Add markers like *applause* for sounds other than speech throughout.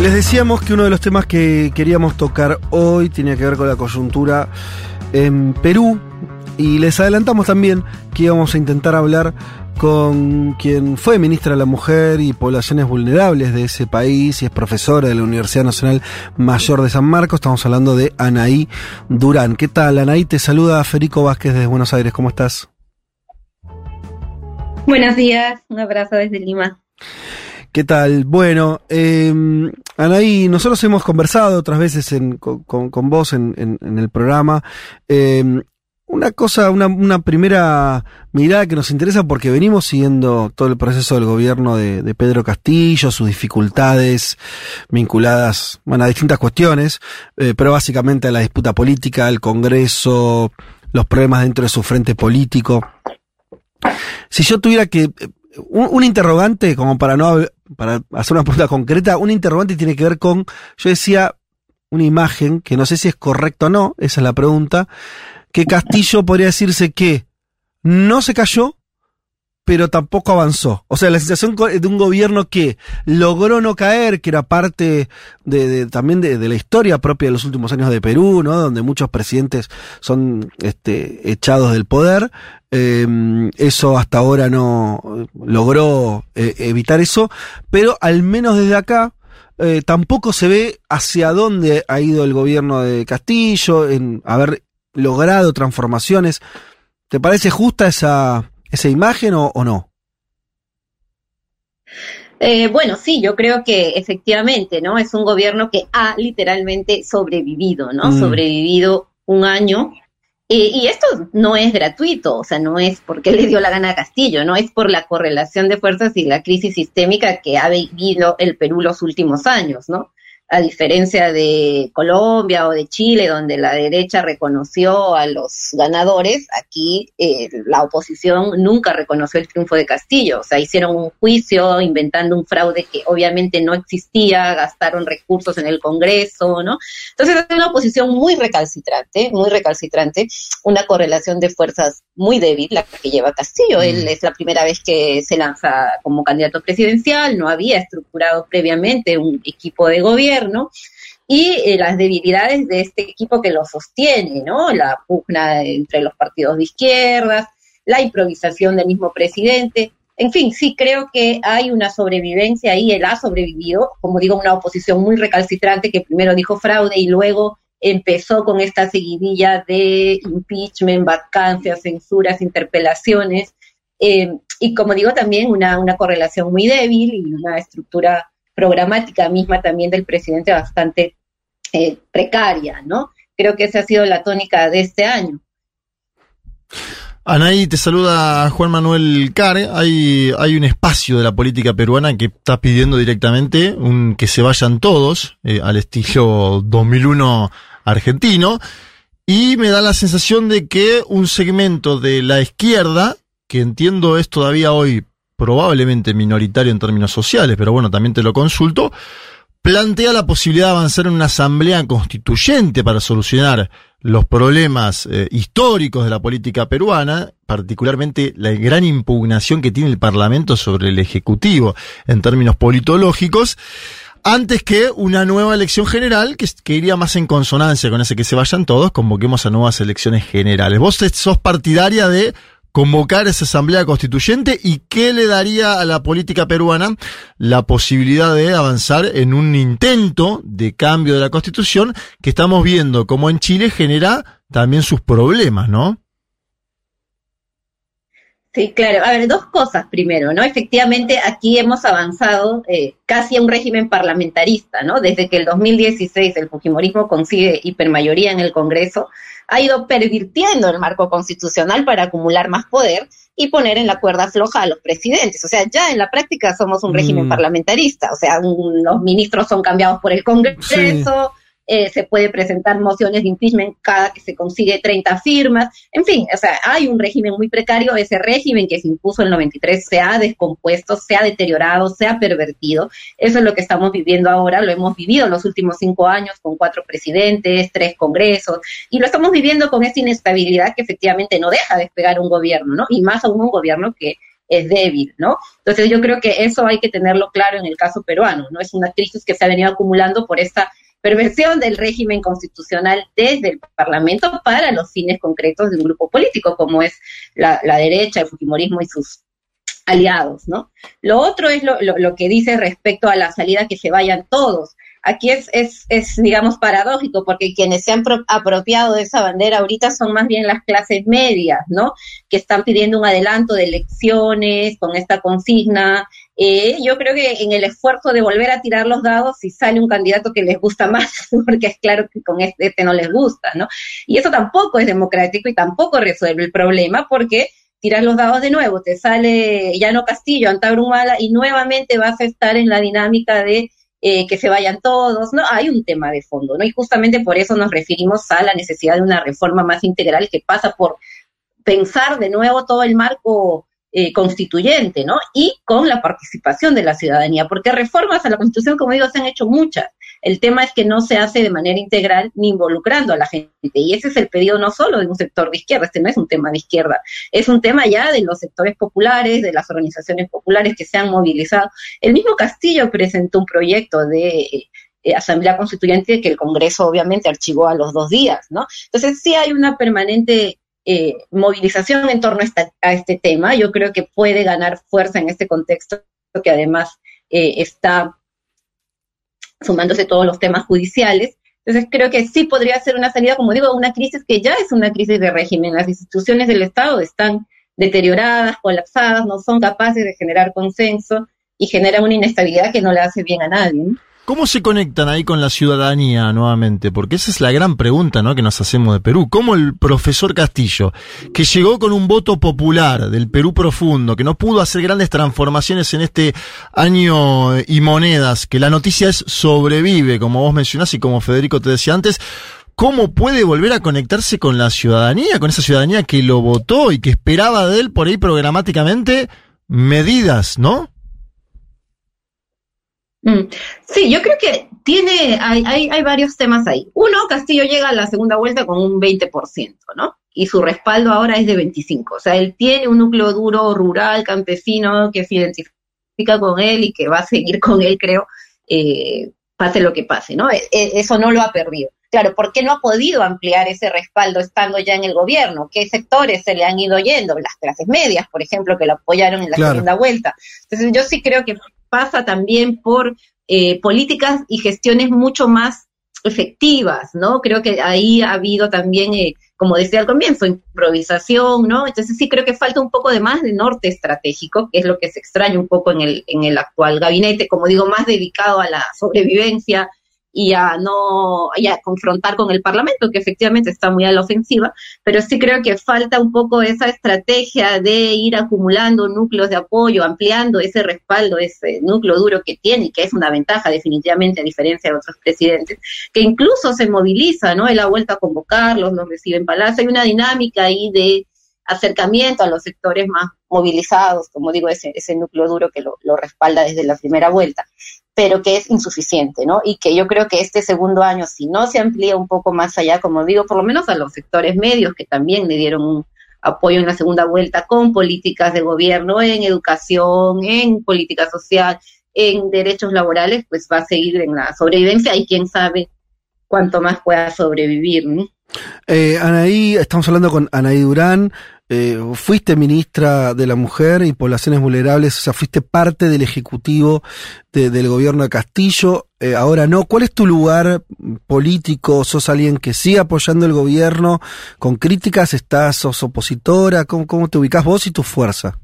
Les decíamos que uno de los temas que queríamos tocar hoy tenía que ver con la coyuntura en Perú y les adelantamos también que íbamos a intentar hablar con quien fue ministra de la Mujer y Poblaciones Vulnerables de ese país y es profesora de la Universidad Nacional Mayor de San Marcos. Estamos hablando de Anaí Durán. ¿Qué tal, Anaí? Te saluda Federico Vázquez desde Buenos Aires. ¿Cómo estás? Buenos días, un abrazo desde Lima. ¿Qué tal? Bueno, eh, Anaí, nosotros hemos conversado otras veces en- con, con- vos en, en- el programa. Eh, una cosa, una, una primera mirada que nos interesa porque venimos siguiendo todo el proceso del gobierno de, de Pedro Castillo, sus dificultades vinculadas bueno, a distintas cuestiones, eh, pero básicamente a la disputa política, al Congreso, los problemas dentro de su frente político. Si yo tuviera que eh, un, un interrogante, como para no para hacer una pregunta concreta, un interrogante tiene que ver con, yo decía, una imagen, que no sé si es correcto o no, esa es la pregunta, que Castillo podría decirse que no se cayó, pero tampoco avanzó. O sea, la sensación de un gobierno que logró no caer, que era parte de, de- también de, la historia propia de los últimos años de Perú, ¿no? Donde muchos presidentes son este, echados del poder. Eh, eso hasta ahora no eh, logró eh, evitar eso, pero al menos desde acá eh, tampoco se ve hacia dónde ha ido el gobierno de Castillo en haber logrado transformaciones. ¿Te parece justa esa, esa imagen o, o no? Eh, bueno, sí, yo creo que efectivamente, ¿no? Es un gobierno que ha literalmente sobrevivido, ¿no? Mm. Sobrevivido un año. Eh, y esto no es gratuito, o sea, no es porque *laughs* le dio la gana a Castillo, no es por la correlación de fuerzas y la crisis sistémica que ha vivido el Perú los últimos años, ¿no? A diferencia de Colombia o de Chile, donde la derecha reconoció a los ganadores, aquí eh, la oposición nunca reconoció el triunfo de Castillo. O sea, hicieron un juicio inventando un fraude que obviamente no existía, gastaron recursos en el Congreso, ¿no? Entonces es una oposición muy recalcitrante, muy recalcitrante, una correlación de fuerzas muy débil, la que lleva Castillo. Él es la primera vez que se lanza como candidato presidencial, no había estructurado previamente un equipo de gobierno y eh, las debilidades de este equipo que lo sostiene, ¿no? La pugna entre los partidos de izquierdas, la improvisación del mismo presidente. En fin, sí creo que hay una sobrevivencia ahí, él ha sobrevivido, como digo, una oposición muy recalcitrante que primero dijo fraude y luego empezó con esta seguidilla de impeachment, vacancias, censuras, interpelaciones, eh, y como digo, también una, una correlación muy débil y una estructura programática misma también del presidente bastante eh, precaria, ¿no? Creo que esa ha sido la tónica de este año. Anaí, te saluda Juan Manuel Care. Hay, hay un espacio de la política peruana que está pidiendo directamente un, que se vayan todos, eh, al estilo 2001 argentino. Y me da la sensación de que un segmento de la izquierda, que entiendo es todavía hoy probablemente minoritario en términos sociales, pero bueno, también te lo consulto, plantea la posibilidad de avanzar en una asamblea constituyente para solucionar los problemas eh, históricos de la política peruana, particularmente la gran impugnación que tiene el Parlamento sobre el Ejecutivo en términos politológicos, antes que una nueva elección general que, que iría más en consonancia con ese que se vayan todos, convoquemos a nuevas elecciones generales. ¿Vos sos partidaria de convocar esa asamblea constituyente y qué le daría a la política peruana la posibilidad de avanzar en un intento de cambio de la constitución que estamos viendo como en Chile genera también sus problemas, ¿no? Sí, claro. A ver, dos cosas primero, ¿no? Efectivamente, aquí hemos avanzado eh, casi a un régimen parlamentarista, ¿no? Desde que el 2016 el Fujimorismo consigue hipermayoría en el Congreso, ha ido pervirtiendo el marco constitucional para acumular más poder y poner en la cuerda floja a los presidentes. O sea, ya en la práctica somos un régimen Mm. parlamentarista. O sea, un- los ministros son cambiados por el Congreso. Eh, se puede presentar mociones de impeachment cada que se consigue 30 firmas. En fin, o sea, hay un régimen muy precario. Ese régimen que se impuso en el 93 se ha descompuesto, se ha deteriorado, se ha pervertido. Eso es lo que estamos viviendo ahora. Lo hemos vivido los últimos cinco años con cuatro presidentes, tres congresos, y lo estamos viviendo con esta inestabilidad que efectivamente no deja despegar un gobierno, ¿no? Y más aún un gobierno que es débil, ¿no? Entonces yo creo que eso hay que tenerlo claro en el caso peruano, ¿no? Es una crisis que se ha venido acumulando por esta perversión del régimen constitucional desde el Parlamento para los fines concretos de un grupo político, como es la, derecha, el Fujimorismo y sus aliados, ¿no? Lo otro es lo que dice respecto a la salida que se vayan todos. Aquí es, es, es, digamos, paradójico, porque quienes se han pro- apropiado de esa bandera ahorita son más bien las clases medias, ¿no? Que están pidiendo un adelanto de elecciones con esta consigna. Eh, yo creo que en el esfuerzo de volver a tirar los dados, si sale un candidato que les gusta más, *laughs* porque es claro que con este, este no les gusta, ¿no? Y eso tampoco es democrático y tampoco resuelve el problema, porque tiras los dados de nuevo, te sale Llano Castillo, Antabrumala, y nuevamente vas a estar en la dinámica de eh, que se vayan todos, ¿no? Hay un tema de fondo, ¿no? Y justamente por eso nos referimos a la necesidad de una reforma más integral que pasa por pensar de nuevo todo el marco eh, constituyente, ¿no? Y con la participación de la ciudadanía, porque reformas a la Constitución, como digo, se han hecho muchas. El tema es que no se hace de manera integral ni involucrando a la gente. Y ese es el pedido no solo de un sector de izquierda, este no es un tema de izquierda, es un tema ya de los sectores populares, de las organizaciones populares que se han movilizado. El mismo Castillo presentó un proyecto de eh, asamblea constituyente que el Congreso obviamente archivó a los dos días, ¿no? Entonces sí hay una permanente eh, movilización en torno a, esta, a, este tema. Yo creo que puede ganar fuerza en este contexto que además eh, está sumándose todos los temas judiciales. Entonces creo que sí podría ser una salida, como digo, una crisis que ya es una crisis de régimen. Las instituciones del Estado están deterioradas, colapsadas, no son capaces de generar consenso y generan una inestabilidad que no le hace bien a nadie. ¿Cómo se conectan ahí con la ciudadanía nuevamente? Porque esa es la gran pregunta ¿no? que nos hacemos de Perú. ¿Cómo el profesor Castillo, que llegó con un voto popular del Perú profundo, que no pudo hacer grandes transformaciones en este año y monedas, que la noticia es sobrevive, como vos mencionás y como Federico te decía antes, ¿cómo puede volver a conectarse con la ciudadanía, con esa ciudadanía que lo votó y que esperaba de él por ahí programáticamente medidas, ¿no? Mm. Sí, yo creo que tiene, hay, hay, hay, varios temas ahí. Uno, Castillo llega a la segunda vuelta con un 20%, ¿no? Y su respaldo ahora es de 25%. O sea, él tiene un núcleo duro, rural, campesino, que se identifica con él y que va a seguir con él, creo, eh, pase lo que pase, ¿no? E, eso no lo ha perdido. Claro, ¿por qué no ha podido ampliar ese respaldo estando ya en el gobierno? ¿Qué sectores se le han ido yendo? Las clases medias, por ejemplo, que lo apoyaron en la claro. segunda vuelta. Entonces, yo sí creo que pasa también por eh, políticas y gestiones mucho más efectivas, ¿no? Creo que ahí ha habido también, eh, como decía al comienzo, improvisación, ¿no? Entonces sí creo que falta un poco de más de norte estratégico, que es lo que se extraña un poco en el, en el actual gabinete, como digo, más dedicado a la sobrevivencia y a no y a confrontar con el Parlamento, que efectivamente está muy a la ofensiva, pero sí creo que falta un poco esa estrategia de ir acumulando núcleos de apoyo, ampliando ese respaldo, ese núcleo duro que tiene que es una ventaja definitivamente a diferencia de otros presidentes, que incluso se moviliza, ¿no? Él ha vuelto a convocarlos, los recibe en Palacio, hay una dinámica ahí de acercamiento a los sectores más movilizados, como digo, ese, ese núcleo duro que lo respalda desde la primera vuelta pero que es insuficiente, ¿no? Y que yo creo que este segundo año, si no se amplía un poco más allá, como digo, por lo menos a los sectores medios que también le dieron un apoyo en la segunda vuelta con políticas de gobierno en educación, en política social, en derechos laborales, pues va a seguir en la sobrevivencia y quién sabe cuánto más pueda sobrevivir, ¿no? Eh, Anaí, estamos hablando con Anaí Durán, eh, fuiste ministra de la Mujer y Poblaciones Vulnerables, o sea, fuiste parte del Ejecutivo de- del gobierno de Castillo, eh, ahora no. ¿Cuál es tu lugar político? ¿Sos alguien que sigue apoyando el gobierno con críticas? ¿Estás, sos opositora? ¿Cómo, cómo te ubicás vos y tu fuerza?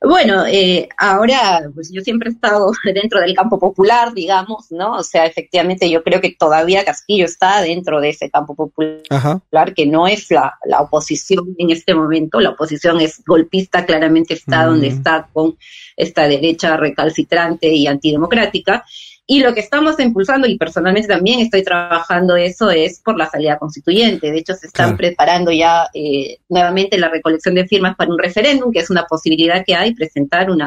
Bueno, eh, ahora pues yo siempre he estado *laughs* dentro del campo popular, digamos, ¿no? O sea, efectivamente yo creo que todavía Castillo está dentro de ese campo popular, Ajá. que no es la, la oposición en este momento, la oposición es golpista, claramente está Mm. donde está con esta derecha recalcitrante y antidemocrática. Y lo que estamos impulsando, y personalmente también estoy trabajando eso, es por la salida constituyente. De hecho, se están Claro. preparando ya eh, nuevamente la recolección de firmas para un referéndum, que es una posibilidad que hay, presentar un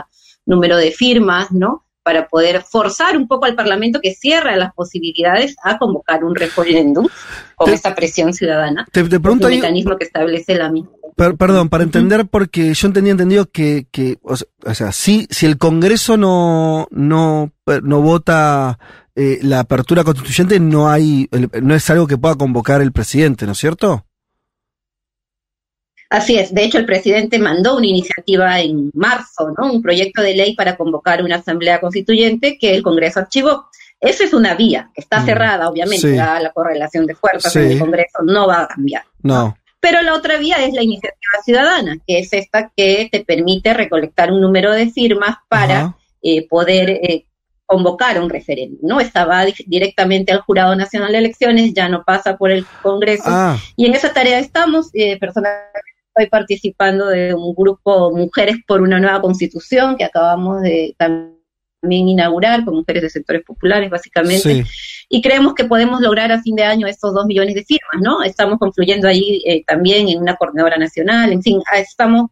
número de firmas, ¿no? Para poder forzar un poco al Parlamento que cierra las posibilidades a convocar un referéndum con Te- esta presión ciudadana. Te, te Es un mecanismo que establece la misma. Per- perdón, para entender, porque yo entendía entendido que, que o se- o sea, si, si el Congreso no, no, no vota eh, la apertura constituyente, no hay, no es algo que pueda convocar el presidente, ¿no es cierto? Así es, de hecho el presidente mandó una iniciativa en marzo, ¿no? Un proyecto de ley para convocar una asamblea constituyente que el Congreso archivó. Esa es una vía, que está Mm, cerrada, obviamente, sí. la correlación de fuerzas Sí. en el Congreso, no va a cambiar. No. Pero la otra vía es la iniciativa ciudadana, que es esta que te permite recolectar un número de firmas para eh, poder eh, convocar un referéndum, ¿no? Esta va di- directamente al Jurado Nacional de Elecciones, ya no pasa por el Congreso. Ah, Y en esa tarea estamos, eh, personalmente estoy participando de un grupo Mujeres por una Nueva Constitución que acabamos de también inaugurar con mujeres de sectores populares, básicamente. sí. Y creemos que podemos lograr a fin de año estos dos millones de firmas, ¿no? Estamos concluyendo ahí eh, también en una coordinadora nacional, en fin, ah, estamos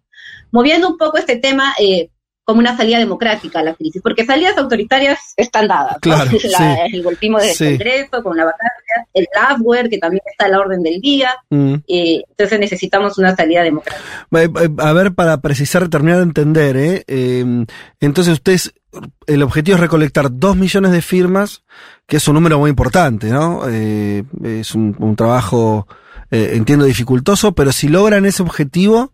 moviendo un poco este tema eh, como una salida democrática a la crisis, porque salidas autoritarias están dadas. ¿no? Claro, *laughs* La- sí. El golpismo del Sí. Congreso, con la vacancia, el labware, que también está a la orden del día, Mm. eh, entonces necesitamos una salida democrática. A ver, para precisar, terminar de entender, ¿eh? Eh, entonces ustedes, el objetivo es recolectar dos millones de firmas, que es un número muy importante, ¿no? Eh, es un, trabajo, eh, entiendo, dificultoso, pero si logran ese objetivo,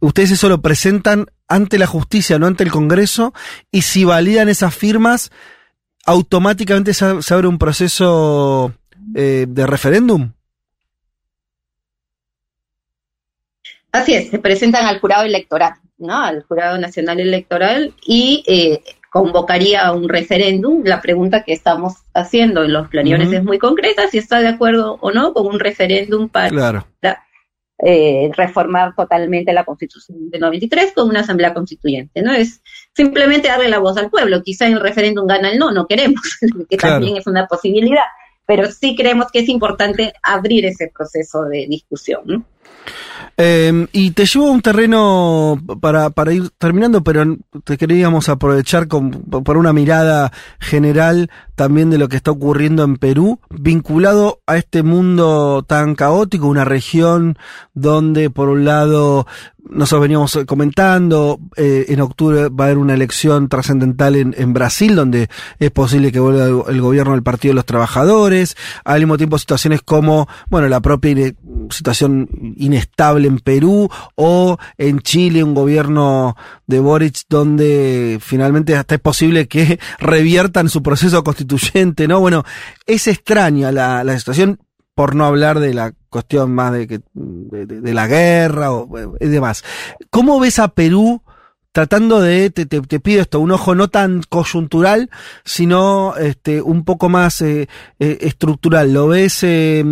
ustedes eso lo presentan ante la justicia, no ante el Congreso, y si validan esas firmas, automáticamente se, se abre un proceso eh, de referéndum. Así es, se presentan al jurado electoral, ¿no? Al jurado nacional electoral y eh, convocaría a un referéndum. La pregunta que estamos haciendo en los planeadores es muy concreta, si está de acuerdo o no con un referéndum para Claro. eh, reformar totalmente la Constitución de 93 con una asamblea constituyente, ¿no? Es simplemente darle la voz al pueblo. Quizá en el referéndum gana el no, no queremos, *laughs* que Claro. también es una posibilidad, pero sí creemos que es importante abrir ese proceso de discusión, ¿no? Eh, y te llevo a un terreno para, para ir terminando, pero te queríamos aprovechar con, por una mirada general también de lo que está ocurriendo en Perú, vinculado a este mundo tan caótico, una región donde por un lado nosotros veníamos comentando, eh, en octubre va a haber una elección trascendental en, en Brasil, donde es posible que vuelva el, gobierno del Partido de los Trabajadores, al mismo tiempo situaciones como, bueno, la propia situación inestable en Perú, o en Chile un gobierno de Boric donde finalmente hasta es posible que *laughs* reviertan su proceso constituyente, ¿no? Bueno, es extraña la, situación, por no hablar de la cuestión más de, que, de, la guerra o y demás. ¿Cómo ves a Perú tratando de, te, te- te pido esto, un ojo no tan coyuntural, sino este, un poco más eh, eh, estructural? ¿Lo ves, eh,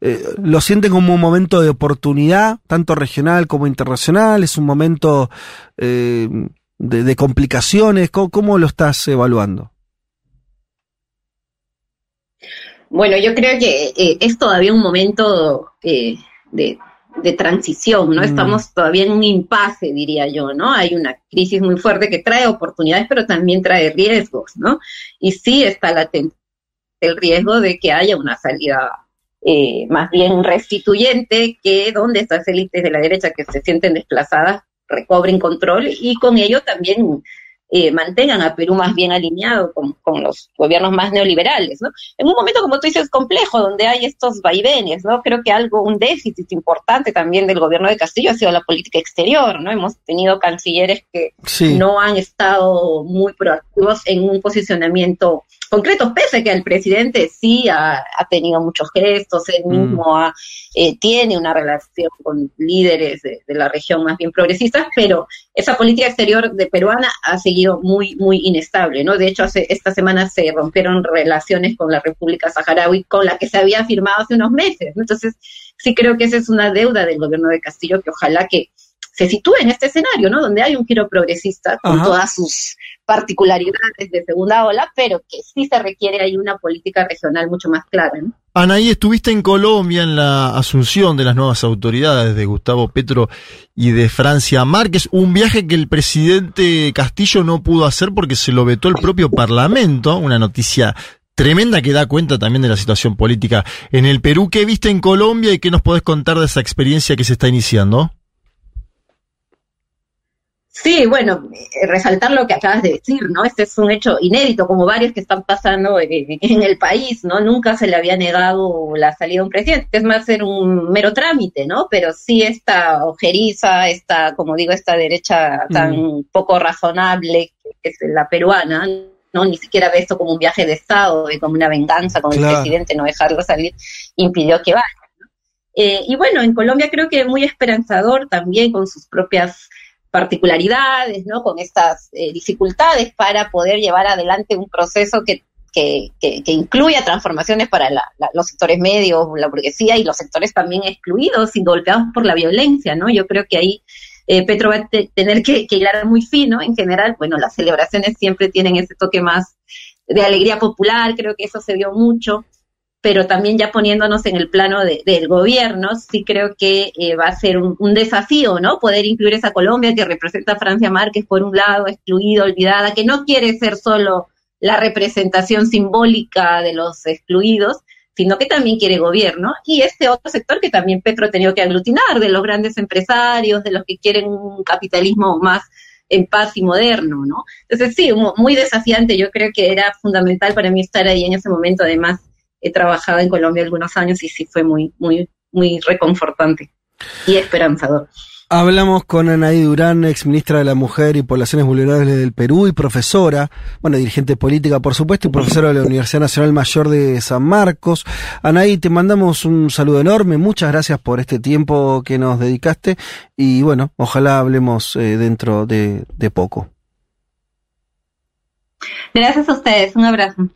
eh, lo sienten como un momento de oportunidad, tanto regional como internacional? ¿Es un momento eh, de, de complicaciones? ¿Cómo, cómo lo estás evaluando? Bueno, yo creo que eh, es todavía un momento de, de transición, ¿no? Mm. Estamos todavía en un impasse, diría yo, ¿no? Hay una crisis muy fuerte que trae oportunidades, pero también trae riesgos, ¿no? Y sí está latente el riesgo de que haya una salida eh, más bien restituyente, que donde estas élites de la derecha que se sienten desplazadas recobren control y con ello también eh, mantengan a Perú más bien alineado con, con, los gobiernos más neoliberales, ¿no? En un momento, como tú dices, complejo, donde hay estos vaivenes, ¿no? Creo que algo, un déficit importante también del gobierno de Castillo ha sido la política exterior, ¿no? Hemos tenido cancilleres que sí. no han estado muy proactivos en un posicionamiento concreto, pese a que el presidente sí ha, ha tenido muchos gestos, él mismo mm. ha, eh, tiene una relación con líderes de, de la región más bien progresistas, pero esa política exterior de peruana ha seguido muy, muy inestable, ¿no? De hecho, hace, esta semana se rompieron relaciones con la República Saharaui, con la que se había firmado hace unos meses. Entonces, sí creo que esa es una deuda del gobierno de Castillo que ojalá que se sitúe en este escenario, ¿no? Donde hay un giro progresista con Ajá. todas sus particularidades de segunda ola, pero que sí se requiere ahí una política regional mucho más clara, ¿no? Anaí, estuviste en Colombia en la asunción de las nuevas autoridades de Gustavo Petro y de Francia Márquez, un viaje que el presidente Castillo no pudo hacer porque se lo vetó el propio Parlamento, una noticia tremenda que da cuenta también de la situación política en el Perú. ¿Qué viste en Colombia y qué nos podés contar de esa experiencia que se está iniciando? Sí, bueno, eh, resaltar lo que acabas de decir, ¿no? Este es un hecho inédito, como varios que están pasando en el país, ¿no? Nunca se le había negado la salida de un presidente, es más ser un mero trámite, ¿no? Pero sí esta ojeriza, esta, como digo, esta derecha tan mm. poco razonable que es la peruana, ¿no? Ni siquiera ve esto como un viaje de Estado y como una venganza con claro. el presidente, no dejarlo salir, impidió que vaya. ¿no? Eh, y bueno, en Colombia creo que muy esperanzador también con sus propias particularidades, ¿no? Con estas eh, dificultades para poder llevar adelante un proceso que, que, que, que incluya transformaciones para la, la, los sectores medios, la burguesía y los sectores también excluidos y golpeados por la violencia, ¿no? Yo creo que ahí eh, Petro va a te, tener que, que hilar muy fino en general. Bueno, las celebraciones siempre tienen ese toque más de alegría popular, creo que eso se vio mucho pero también ya poniéndonos en el plano de, del gobierno, sí creo que eh, va a ser un, desafío, ¿no? Poder incluir esa Colombia que representa a Francia Márquez por un lado, excluida, olvidada, que no quiere ser solo la representación simbólica de los excluidos, sino que también quiere gobierno, y este otro sector que también Petro ha tenido que aglutinar, de los grandes empresarios, de los que quieren un capitalismo más en paz y moderno, ¿no? Entonces sí, muy desafiante, yo creo que era fundamental para mí estar ahí en ese momento, además he trabajado en Colombia algunos años y sí fue muy, muy, muy reconfortante y esperanzador. Hablamos con Anaí Durán, ex ministra de la Mujer y Poblaciones Vulnerables del Perú y profesora, bueno, dirigente política por supuesto, y profesora de la Universidad Nacional Mayor de San Marcos. Anaí, te mandamos un saludo enorme, muchas gracias por este tiempo que nos dedicaste y bueno, ojalá hablemos eh, dentro de, de poco. Gracias a ustedes, un abrazo.